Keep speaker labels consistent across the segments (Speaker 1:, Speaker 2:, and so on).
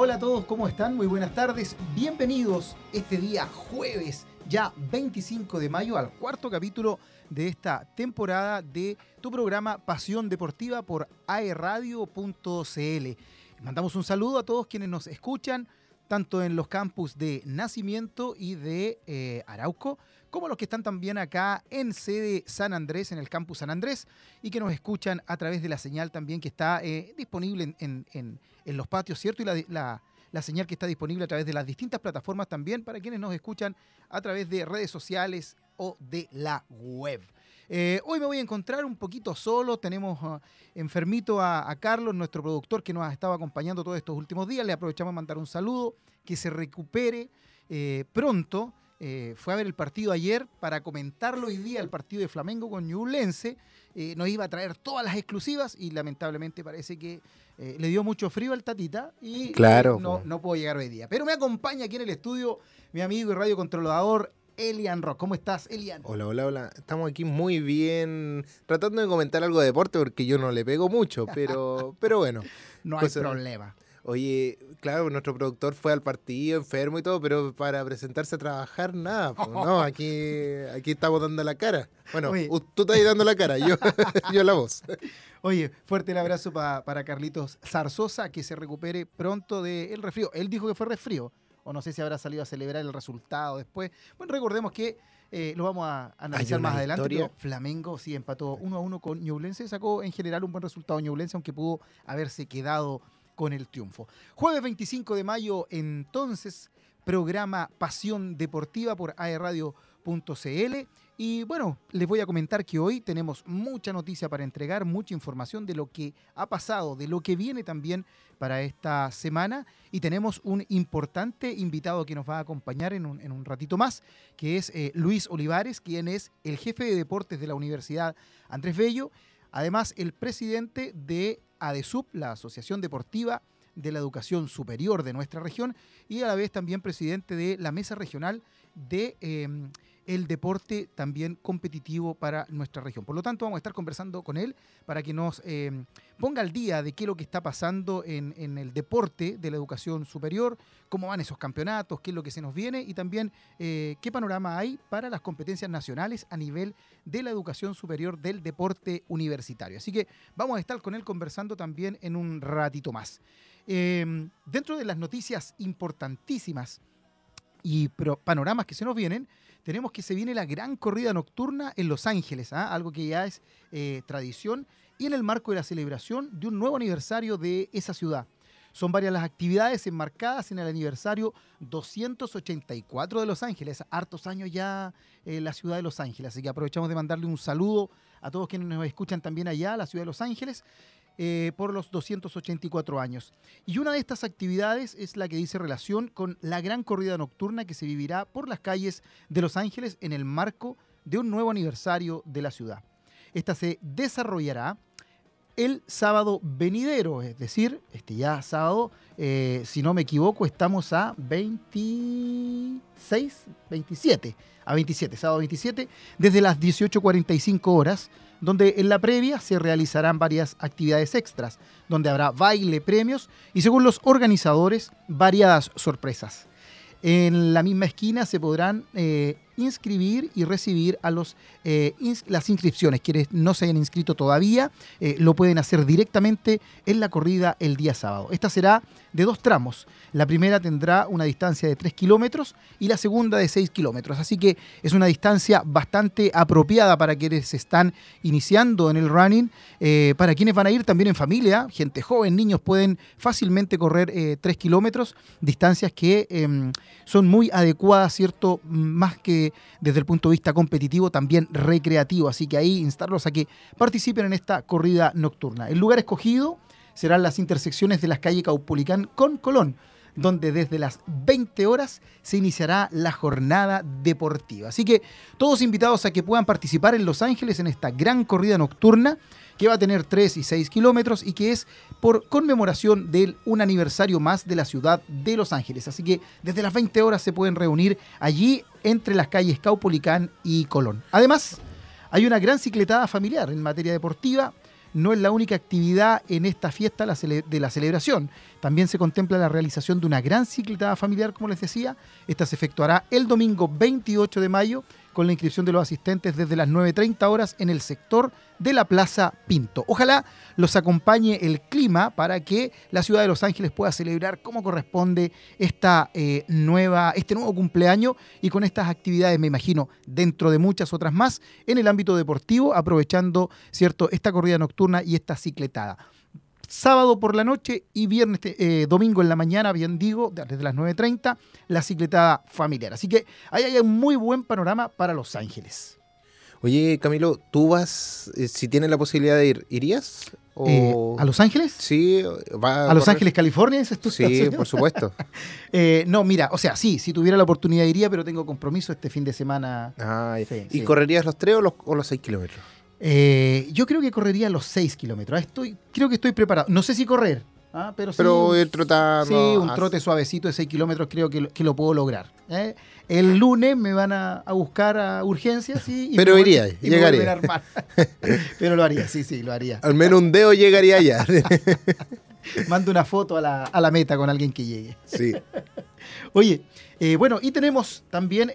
Speaker 1: Hola, a todos, ¿cómo están? Muy buenas tardes. Bienvenidos este día jueves, ya 25 de mayo, al cuarto capítulo de esta temporada de tu programa Pasión Deportiva por aeradio.cl. Mandamos un saludo a todos quienes nos escuchan, tanto en los campus de Nacimiento y de eh, Arauco, como los que están también acá en sede San Andrés, en el campus San Andrés, y que nos escuchan a través de la señal también que está eh, disponible en, en, en, los patios, ¿cierto? Y la, la, señal que está disponible a través de las distintas plataformas también para quienes nos escuchan a través de redes sociales o de la web. Eh, hoy me voy a encontrar un poquito solo. Tenemos uh, enfermito a, a, Carlos, nuestro productor, que nos ha estado acompañando todos estos últimos días. Le aprovechamos a mandar un saludo, que se recupere eh, pronto. Eh, fue a ver el partido ayer para comentarlo hoy día, el partido de Flamengo con Ñublense. Eh, nos iba a traer todas las exclusivas y lamentablemente parece que eh, le dio mucho frío al Tatita y
Speaker 2: claro,
Speaker 1: no, no puedo llegar hoy día. Pero me acompaña aquí en el estudio mi amigo y radiocontrolador Elian Rock. ¿Cómo estás, Elian?
Speaker 2: Hola, hola, hola. Estamos aquí muy bien, tratando de comentar algo de deporte porque yo no le pego mucho, pero, pero bueno.
Speaker 1: no hay problema.
Speaker 2: Oye, claro, nuestro productor fue al partido enfermo y todo, pero para presentarse a trabajar, nada. Pues, no, aquí, aquí estamos dando la cara. Bueno, Oye. tú estás ahí dando la cara, yo, yo la voz.
Speaker 1: Oye, fuerte el abrazo pa, para Carlitos Zarzosa, que se recupere pronto del resfrío. Él dijo que fue resfrío, o no sé si habrá salido a celebrar el resultado después. Bueno, recordemos que eh, lo vamos a analizar más adelante. Pero Flamengo sí empató 1 a 1 con Ñublense, sacó en general un buen resultado Ñublense, aunque pudo haberse quedado con el triunfo. Jueves 25 de mayo, entonces, programa Pasión Deportiva por aerradio.cl. Y bueno, les voy a comentar que hoy tenemos mucha noticia para entregar, mucha información de lo que ha pasado, de lo que viene también para esta semana. Y tenemos un importante invitado que nos va a acompañar en un, en un ratito más, que es eh, Luis Olivares, quien es el jefe de deportes de la Universidad Andrés Bello. Además, el presidente de ADESUP, la Asociación Deportiva de la Educación Superior de nuestra región, y a la vez también presidente de la Mesa Regional de eh, el deporte también competitivo para nuestra región. Por lo tanto, vamos a estar conversando con él para que nos eh, ponga al día de qué es lo que está pasando en, el deporte de la educación superior, cómo van esos campeonatos, qué es lo que se nos viene y también eh, qué panorama hay para las competencias nacionales a nivel de la educación superior del deporte universitario. Así que vamos a estar con él conversando también en un ratito más. Eh, dentro de las noticias importantísimas y panoramas que se nos vienen, tenemos que se viene la gran corrida nocturna en Los Ángeles, ¿eh? algo que ya es eh, tradición, y en el marco de la celebración de un nuevo aniversario de esa ciudad. Son varias las actividades enmarcadas en el aniversario 284 de Los Ángeles, hartos años ya en la ciudad de Los Ángeles, así que aprovechamos de mandarle un saludo a todos quienes nos escuchan también allá, la ciudad de Los Ángeles, eh, por los 284 años. Y una de estas actividades es la que dice relación con la gran corrida nocturna que se vivirá por las calles de Los Ángeles en el marco de un nuevo aniversario de la ciudad. Esta se desarrollará el sábado venidero, es decir, este ya sábado, eh, si no me equivoco, estamos a 26, 27, a 27, sábado 27, desde las 18.45 horas donde en la previa se realizarán varias actividades extras, donde habrá baile, premios y según los organizadores, variadas sorpresas. En la misma esquina se podrán eh, inscribir y recibir a los, eh, las inscripciones. Quienes no se hayan inscrito todavía, eh, lo pueden hacer directamente en la corrida el día sábado. Esta será de dos tramos. La primera tendrá una distancia de 3 kilómetros y la segunda de 6 kilómetros. Así que es una distancia bastante apropiada para quienes están iniciando en el running. Eh, para quienes van a ir también en familia, gente joven, niños pueden fácilmente correr eh, 3 kilómetros, distancias que eh, son muy adecuadas, ¿cierto? Más que desde el punto de vista competitivo, también recreativo. Así que ahí instarlos a que participen en esta corrida nocturna. El lugar escogido serán las intersecciones de las calles Caupolicán con Colón, donde desde las 20 horas se iniciará la jornada deportiva. Así que todos invitados a que puedan participar en Los Ángeles en esta gran corrida nocturna que va a tener 3 y 6 kilómetros y que es por conmemoración del un aniversario más de la ciudad de Los Ángeles. Así que desde las 20 horas se pueden reunir allí entre las calles Caupolicán y Colón. Además, hay una gran cicletada familiar en materia deportiva no es la única actividad en esta fiesta de la celebración. También se contempla la realización de una gran cicletada familiar, como les decía. Esta se efectuará el domingo 28 de mayo con la inscripción de los asistentes desde las 9.30 horas en el sector de la Plaza Pinto. Ojalá los acompañe el clima para que la ciudad de Los Ángeles pueda celebrar como corresponde esta, eh, nueva, este nuevo cumpleaños y con estas actividades, me imagino, dentro de muchas otras más, en el ámbito deportivo, aprovechando cierto, esta corrida nocturna y esta cicletada sábado por la noche y viernes, eh, domingo en la mañana, bien digo, desde las 9.30, la cicletada familiar. Así que ahí hay un muy buen panorama para Los Ángeles.
Speaker 2: Oye, Camilo, ¿tú vas, eh, si tienes la posibilidad de ir, irías?
Speaker 1: Eh, ¿A Los Ángeles?
Speaker 2: Sí.
Speaker 1: Va ¿A, Los Ángeles, California? ¿Es tu
Speaker 2: sí, por supuesto.
Speaker 1: no, mira, o sea, sí, si tuviera la oportunidad iría, pero tengo compromiso este fin de semana.
Speaker 2: Ah, ¿Y correrías los tres o los, o los seis kilómetros?
Speaker 1: Eh, yo creo que correría los 6 kilómetros. Estoy, creo que estoy preparado. No sé si correr, ¿ah? pero, sí,
Speaker 2: ir trotando.
Speaker 1: Sí, un trote suavecito de 6 kilómetros creo que, lo puedo lograr. ¿eh? El lunes me van a, buscar a urgencias y,
Speaker 2: pero iría, llegaría.
Speaker 1: pero lo haría, sí, sí, lo haría.
Speaker 2: Al menos un dedo llegaría allá.
Speaker 1: Mando una foto a la, a la, meta con alguien que llegue.
Speaker 2: Sí.
Speaker 1: Oye, eh, bueno, y tenemos también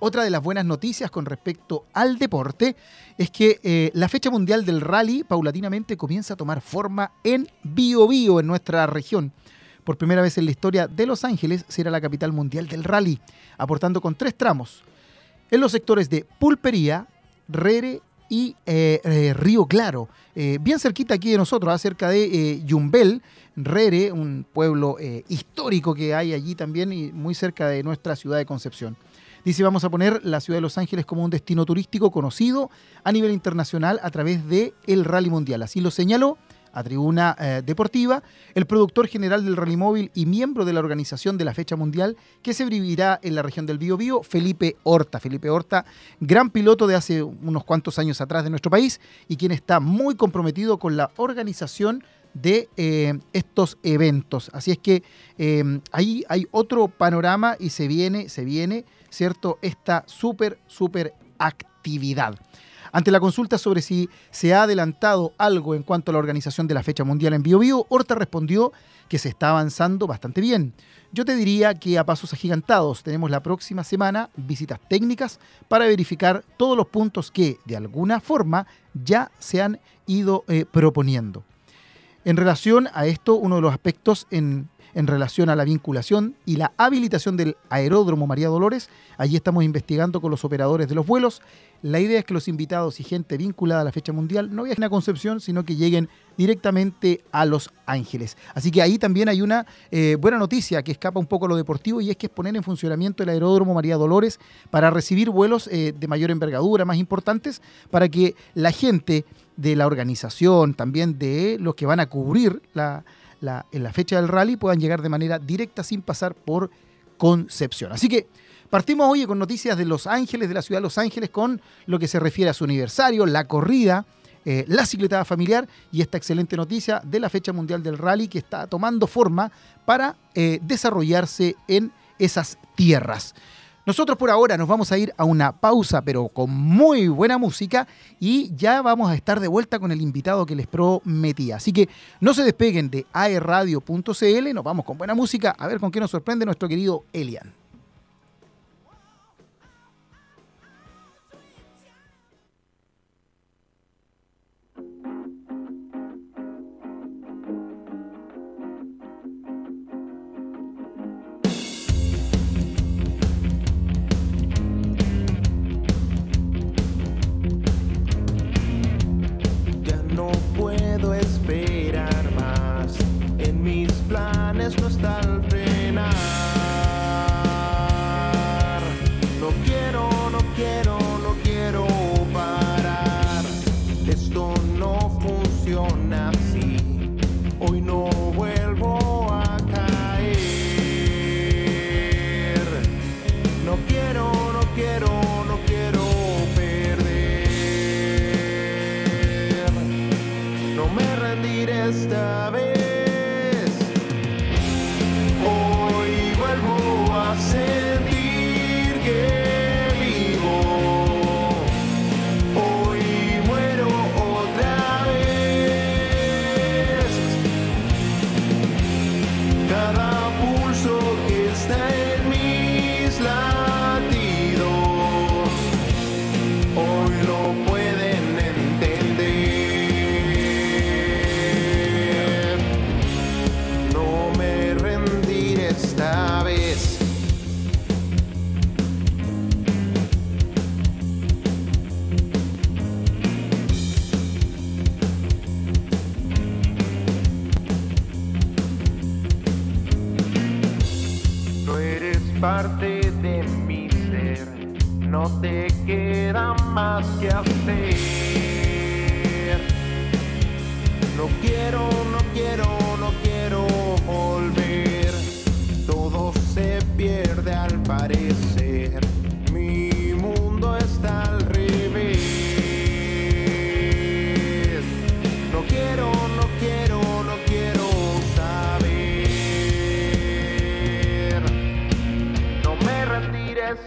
Speaker 1: otra de las buenas noticias con respecto al deporte es que eh, la fecha mundial del rally paulatinamente comienza a tomar forma en Bio Bio, en nuestra región. Por primera vez en la historia de Los Ángeles será la capital mundial del rally, aportando con tres tramos en los sectores de Pulpería, Rere y eh, eh, Río Claro, bien cerquita aquí de nosotros, cerca de Yumbel, Rere, un pueblo histórico que hay allí también y muy cerca de nuestra ciudad de Concepción. Dice, vamos a poner la ciudad de Los Ángeles como un destino turístico conocido a nivel internacional a través del el Rally Mundial. Así lo señaló a Tribuna eh, Deportiva, el productor general del Rally Móvil y miembro de la organización de la fecha mundial que se vivirá en la región del Biobío, Felipe Horta. Felipe Horta, gran piloto de hace unos cuantos años atrás de nuestro país y quien está muy comprometido con la organización de eh, estos eventos. Así es que eh, ahí hay otro panorama y se viene, se viene ¿cierto? Esta súper, súper actividad. Ante la consulta sobre si se ha adelantado algo en cuanto a la organización de la fecha mundial en BioBio, Horta respondió que se está avanzando bastante bien. Yo te diría que a pasos agigantados tenemos la próxima semana visitas técnicas para verificar todos los puntos que, de alguna forma, ya se han ido eh, proponiendo. En relación a esto, uno de los aspectos en en relación a la vinculación y la habilitación del aeródromo María Dolores. Allí estamos investigando con los operadores de los vuelos. La idea es que los invitados y gente vinculada a la fecha mundial no viajen a Concepción, sino que lleguen directamente a Los Ángeles. Así que ahí también hay una eh, buena noticia que escapa un poco a lo deportivo y es que es poner en funcionamiento el aeródromo María Dolores para recibir vuelos eh, de mayor envergadura, más importantes, para que la gente de la organización, también de los que van a cubrir la, en la fecha del rally puedan llegar de manera directa sin pasar por Concepción. Así que partimos hoy con noticias de Los Ángeles, de la ciudad de Los Ángeles, con lo que se refiere a su aniversario, la corrida, eh, la cicletada familiar y esta excelente noticia de la fecha mundial del rally que está tomando forma para eh, desarrollarse en esas tierras. Nosotros por ahora nos vamos a ir a una pausa, pero con muy buena música, y ya vamos a estar de vuelta con el invitado que les prometía. Así que no se despeguen de aerradio.cl, nos vamos con buena música, a ver con qué nos sorprende nuestro querido Elian.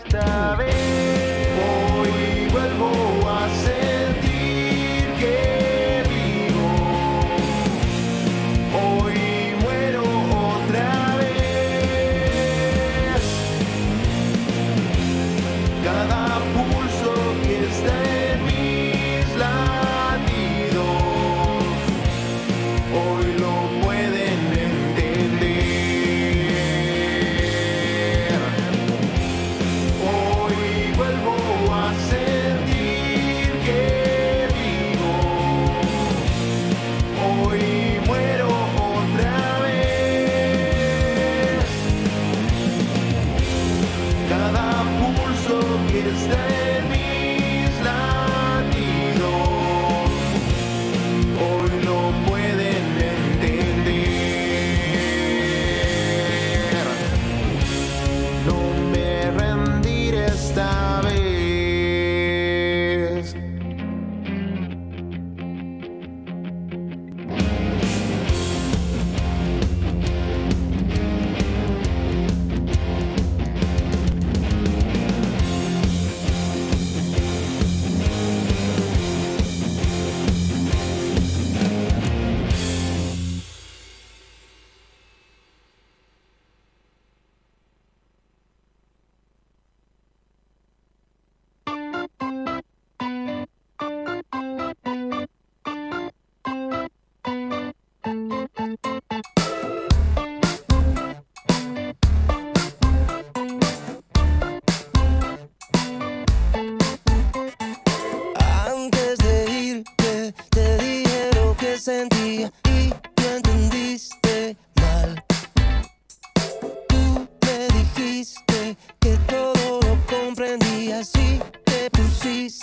Speaker 3: story. y
Speaker 1: tú
Speaker 4: entendiste mal. Tú me dijiste que todo lo comprendías y te pusiste.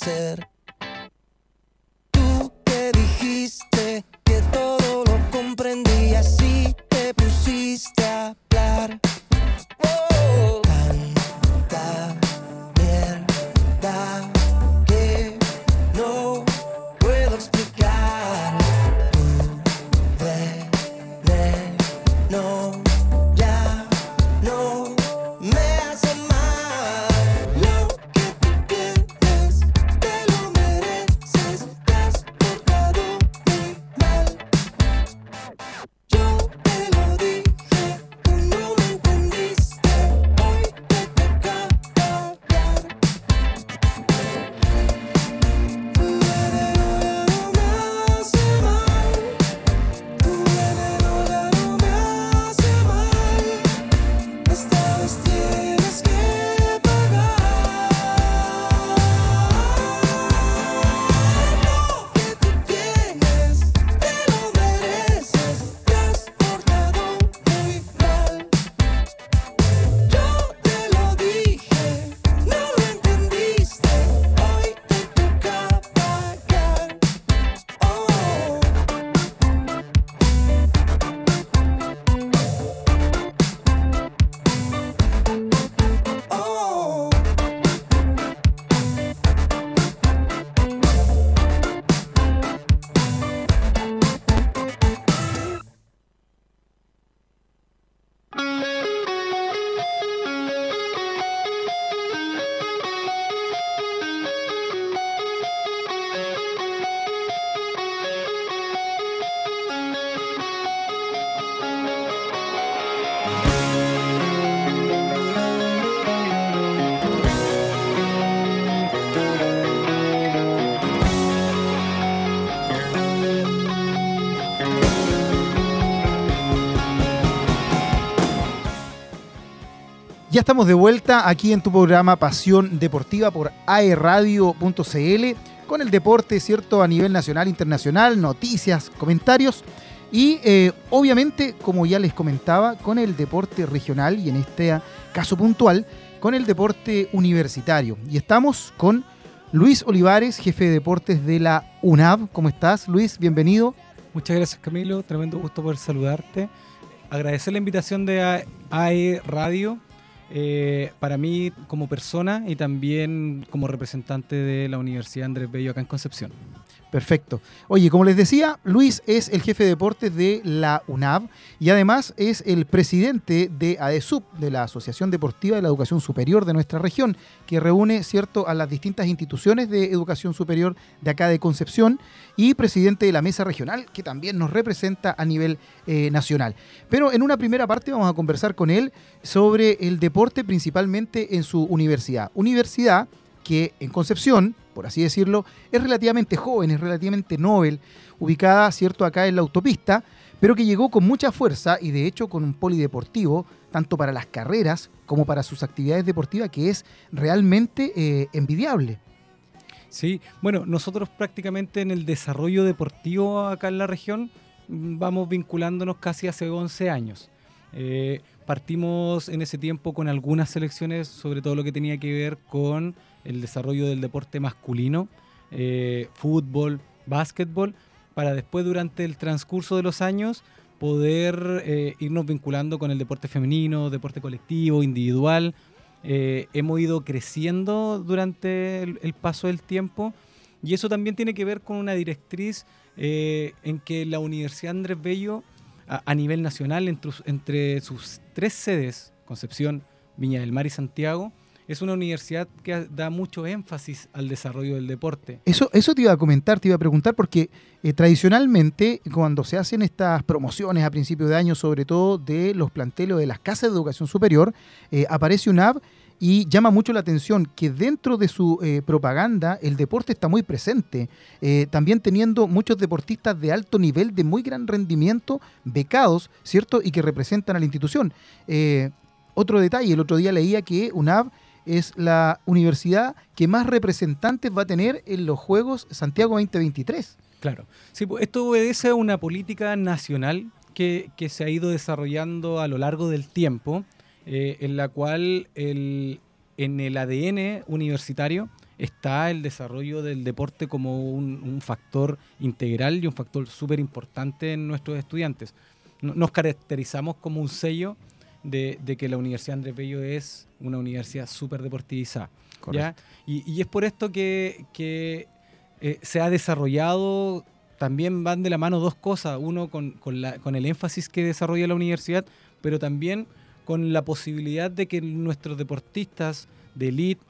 Speaker 4: hacer
Speaker 1: Estamos de vuelta aquí en tu programa Pasión Deportiva por aeradio.cl con el deporte, ¿cierto? A nivel nacional, internacional, noticias, comentarios y eh, obviamente, como ya les comentaba, con el deporte regional y en este caso puntual, con el deporte universitario. Y estamos con Luis Olivares, jefe de deportes de la UNAV. ¿Cómo estás, Luis? Bienvenido.
Speaker 3: Muchas gracias, Camilo. Tremendo gusto poder saludarte. Agradecer la invitación de AE Radio eh, para mí como persona y también como representante de la Universidad Andrés Bello acá en Concepción.
Speaker 1: Perfecto. Oye, como les decía, Luis es el jefe de deportes de la UNAV y además es el presidente de ADESUB, de la Asociación Deportiva de la Educación Superior de nuestra región, que reúne, cierto, a las distintas instituciones de educación superior de acá de Concepción y presidente de la mesa regional, que también nos representa a nivel eh, nacional. Pero en una primera parte vamos a conversar con él sobre el deporte principalmente en su universidad. Universidad que en Concepción, por así decirlo, es relativamente joven, es relativamente novel, ubicada, cierto, acá en la autopista, pero que llegó con mucha fuerza y de hecho con un polideportivo, tanto para las carreras como para sus actividades deportivas, que es realmente eh, envidiable.
Speaker 3: Sí, bueno, nosotros prácticamente en el desarrollo deportivo acá en la región mm, vamos vinculándonos casi hace 11 años. Eh, partimos en ese tiempo con algunas selecciones, sobre todo lo que tenía que ver con el desarrollo del deporte masculino, eh, fútbol, básquetbol, para después durante el transcurso de los años poder eh, irnos vinculando con el deporte femenino, deporte colectivo, individual. Eh, hemos ido creciendo durante el, paso del tiempo y eso también tiene que ver con una directriz en que la Universidad Andrés Bello, a, nivel nacional, entre, entre sus tres sedes, Concepción, Viña del Mar y Santiago, es una universidad que da mucho énfasis al desarrollo del deporte.
Speaker 1: Eso, eso te iba a comentar, te iba a preguntar, porque eh, tradicionalmente cuando se hacen estas promociones a principio de año, sobre todo de los planteles de las casas de educación superior, eh, aparece UNAV y llama mucho la atención que dentro de su eh, propaganda el deporte está muy presente, también teniendo muchos deportistas de alto nivel, de muy gran rendimiento, becados, ¿cierto? Y que representan a la institución. otro detalle, el otro día leía que UNAV es la universidad que más representantes va a tener en los Juegos Santiago 2023.
Speaker 3: Claro. Sí, pues, esto obedece a una política nacional que, se ha ido desarrollando a lo largo del tiempo, eh, en la cual el, en el ADN universitario está el desarrollo del deporte como un, factor integral y un factor súper importante en nuestros estudiantes. Nos caracterizamos como un sello de, que la Universidad Andrés Bello es una universidad súper deportivizada. ¿ya? Y, es por esto que, eh, se ha desarrollado, también van de la mano dos cosas, uno con, con, el énfasis que desarrolla la universidad, pero también con la posibilidad de que nuestros deportistas de elite,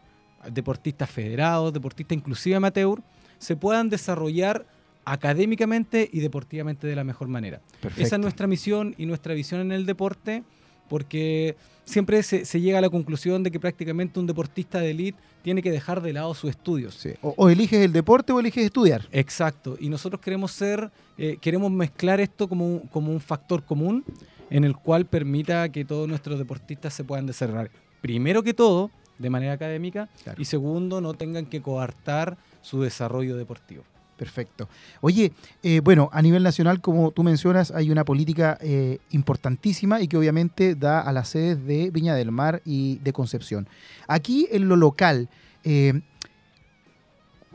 Speaker 3: deportistas federados, deportistas inclusive amateur, se puedan desarrollar académicamente y deportivamente de la mejor manera. Esa es nuestra misión y nuestra visión en el deporte porque siempre se, llega a la conclusión de que prácticamente un deportista de élite tiene que dejar de lado sus estudios.
Speaker 1: O, eliges el deporte o eliges estudiar.
Speaker 3: Exacto. Y nosotros queremos ser, eh, queremos mezclar esto como, como un factor común en el cual permita que todos nuestros deportistas se puedan desarrollar. Primero que todo, de manera académica, y segundo, no tengan que coartar su desarrollo deportivo.
Speaker 1: Perfecto. Oye, eh, bueno, a nivel nacional, como tú mencionas, hay una política eh, importantísima y que obviamente da a las sedes de Viña del Mar y de Concepción. Aquí en lo local, eh,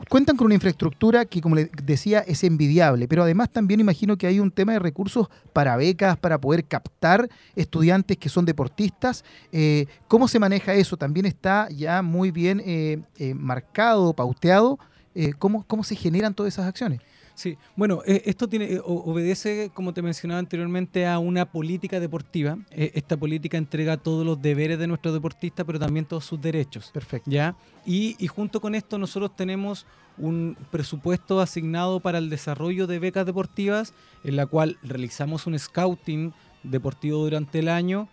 Speaker 1: cuentan con una infraestructura que, como les decía, es envidiable, pero además también imagino que hay un tema de recursos para becas, para poder captar estudiantes que son deportistas. ¿Cómo se maneja eso? También está ya muy bien marcado, pauteado eh, ¿cómo, ¿cómo se generan todas esas acciones?
Speaker 3: Sí, bueno, eh, esto tiene, eh, obedece, como te mencionaba anteriormente, a una política deportiva. esta política entrega todos los deberes de nuestros deportistas, pero también todos sus derechos.
Speaker 1: Perfecto.
Speaker 3: ¿ya? Y, y, junto con esto nosotros tenemos un presupuesto asignado para el desarrollo de becas deportivas, en la cual realizamos un scouting deportivo durante el año.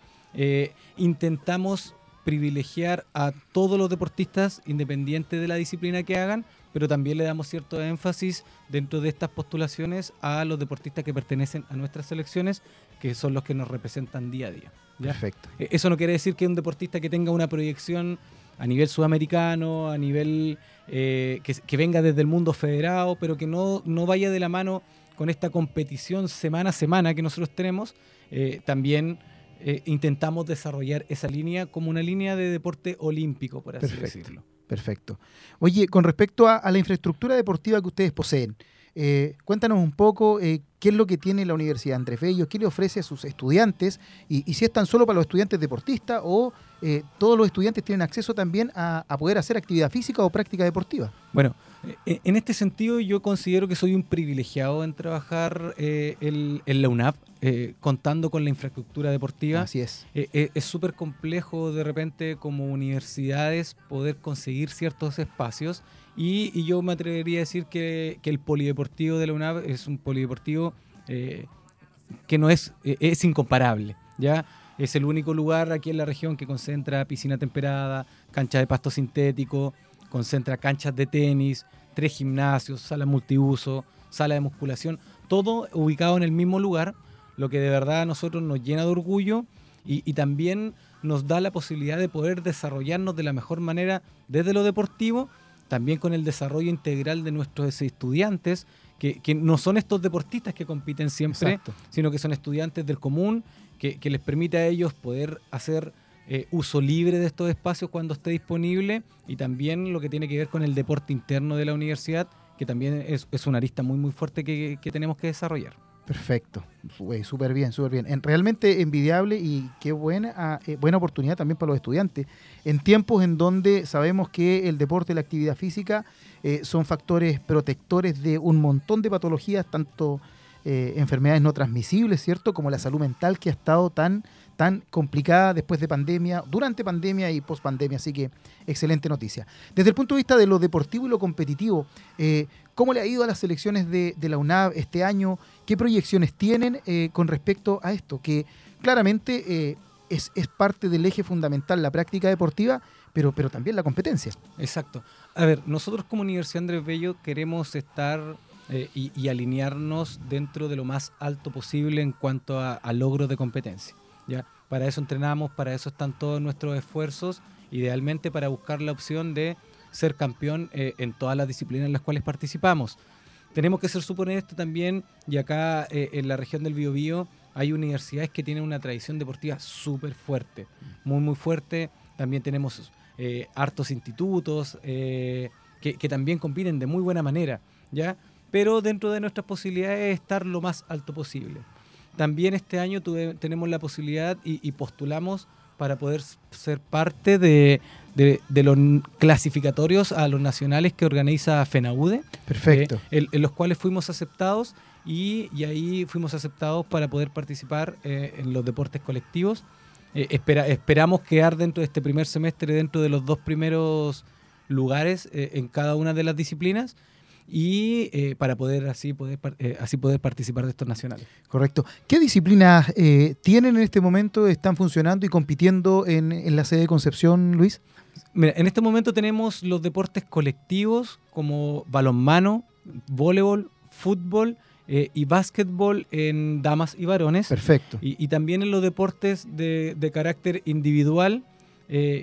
Speaker 3: intentamos privilegiar a todos los deportistas, independiente de la disciplina que hagan, pero también le damos cierto énfasis dentro de estas postulaciones a los deportistas que pertenecen a nuestras selecciones, que son los que nos representan día a día.
Speaker 1: Perfecto.
Speaker 3: E, eso no quiere decir que un deportista que tenga una proyección a nivel sudamericano, a nivel eh, que, venga desde el mundo federado, pero que no, no vaya de la mano con esta competición semana a semana que nosotros tenemos, eh, también eh, intentamos desarrollar esa línea como una línea de deporte olímpico, por así decirlo.
Speaker 1: Perfecto. Oye, con respecto a, la infraestructura deportiva que ustedes poseen, eh, cuéntanos un poco qué es lo que tiene la Universidad Andrés Bello, qué le ofrece a sus estudiantes y, si es tan solo para los estudiantes deportistas o eh, todos los estudiantes tienen acceso también a, poder hacer actividad física o práctica deportiva.
Speaker 3: Bueno, eh, en este sentido yo considero que soy un privilegiado en trabajar eh, en, la UNAP, contando con la infraestructura deportiva.
Speaker 1: Así es.
Speaker 3: es súper complejo de repente como universidades poder conseguir ciertos espacios y, yo me atrevería a decir que, que, el polideportivo de la UNAP es un polideportivo que no es, es incomparable. ¿ya? Es el único lugar aquí en la región que concentra piscina temperada, cancha de pasto sintético, concentra canchas de tenis, tres gimnasios, sala multiuso, sala de musculación, todo ubicado en el mismo lugar, lo que de verdad a nosotros nos llena de orgullo y, también nos da la posibilidad de poder desarrollarnos de la mejor manera desde lo deportivo, también con el desarrollo integral de nuestros estudiantes, que, no son estos deportistas que compiten siempre, sino que son estudiantes del común que, les permite a ellos poder hacer eh, uso libre de estos espacios cuando esté disponible y también lo que tiene que ver con el deporte interno de la universidad, que también es, una arista muy muy fuerte que, tenemos que desarrollar.
Speaker 1: Perfecto, súper bien, súper bien. realmente envidiable y qué buena, ah, eh, buena oportunidad también para los estudiantes. En tiempos en donde sabemos que el deporte y la actividad física eh, son factores protectores de un montón de patologías, tanto eh, enfermedades no transmisibles, ¿cierto? Como la salud mental que ha estado tan, tan complicada después de pandemia, durante pandemia y post pandemia. Así que excelente noticia. Desde el punto de vista de lo deportivo y lo competitivo, eh, ¿cómo le ha ido a las selecciones de, la UNAV este año? ¿Qué proyecciones tienen eh, con respecto a esto? Que claramente es, es parte del eje fundamental la práctica deportiva, pero, pero también la competencia.
Speaker 3: Exacto. A ver, nosotros como Universidad Andrés Bello queremos estar eh, y, alinearnos dentro de lo más alto posible en cuanto a, logros de competencia. ¿ya? Para eso entrenamos, para eso están todos nuestros esfuerzos, idealmente para buscar la opción de ser campeón eh, en todas las disciplinas en las cuales participamos. Tenemos que ser suponer esto también, y acá eh, en la región del Biobío hay universidades que tienen una tradición deportiva súper fuerte, muy, muy fuerte. También tenemos hartos institutos que, que, también compiten de muy buena manera, ¿ya? Pero dentro de nuestras posibilidades estar lo más alto posible. También este año tenemos la posibilidad y, postulamos para poder ser parte de, los clasificatorios a los nacionales que organiza FENAUDE.
Speaker 1: Perfecto.
Speaker 3: Eh, en, los cuales fuimos aceptados y, ahí fuimos aceptados para poder participar eh, en los deportes colectivos. Eh, esperamos quedar dentro de este primer semestre, dentro de los dos primeros lugares en cada una de las disciplinas y eh, para poder así poder eh, así poder participar de estos nacionales.
Speaker 1: Correcto. ¿Qué disciplinas eh, tienen en este momento, están funcionando y compitiendo en, la sede de Concepción, Luis?
Speaker 3: en este momento tenemos los deportes colectivos como balonmano, voleibol, fútbol y básquetbol en damas y varones.
Speaker 1: Perfecto.
Speaker 3: Y, también en los deportes de, carácter individual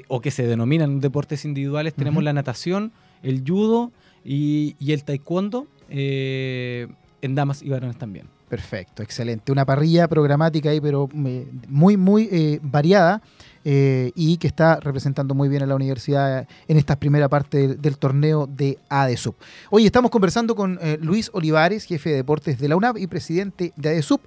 Speaker 3: o que se denominan deportes individuales tenemos la natación, el judo, y, el taekwondo eh, en damas y varones también.
Speaker 1: Perfecto, excelente. Una parrilla programática ahí, pero eh, muy, muy eh, variada. y que está representando muy bien a la universidad en esta primera parte del, torneo de ADESUB. Hoy estamos conversando con Luis Olivares, jefe de deportes de la UNAP y presidente de ADESUB.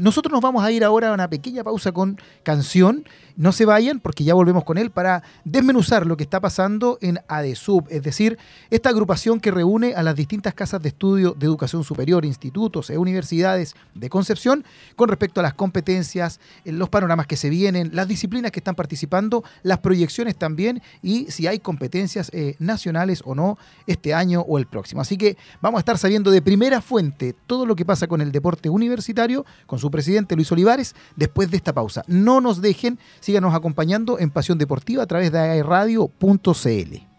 Speaker 1: Nosotros nos vamos a ir ahora a una pequeña pausa con canción no se vayan porque ya volvemos con él para desmenuzar lo que está pasando en ADESUB, es decir, esta agrupación que reúne a las distintas casas de estudio de educación superior, institutos e universidades de Concepción con respecto a las competencias, los panoramas que se vienen, las disciplinas que están participando, las proyecciones también y si hay competencias eh, nacionales o no este año o el próximo. Así que vamos a estar sabiendo de primera fuente todo lo que pasa con el deporte universitario, con su presidente Luis Olivares, después de esta pausa. No nos dejen, Síganos acompañando en Pasión Deportiva a través de airradio.cl.